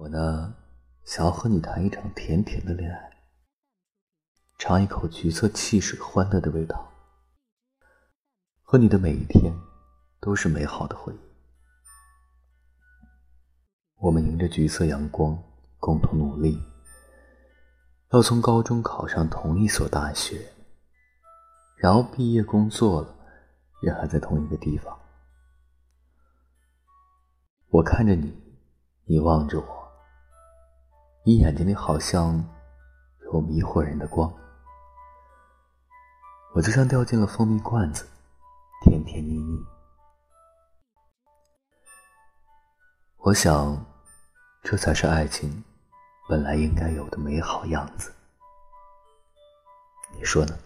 我呢，想要和你谈一场甜甜的恋爱，尝一口橘色汽水欢乐的味道，和你的每一天都是美好的回忆。我们迎着橘色阳光，共同努力，要从高中考上同一所大学，然后毕业工作了，也还在同一个地方。我看着你，你望着我。你眼睛里好像有迷惑人的光，我就像掉进了蜂蜜罐子，甜甜蜜蜜。我想，这才是爱情本来应该有的美好样子。你说呢？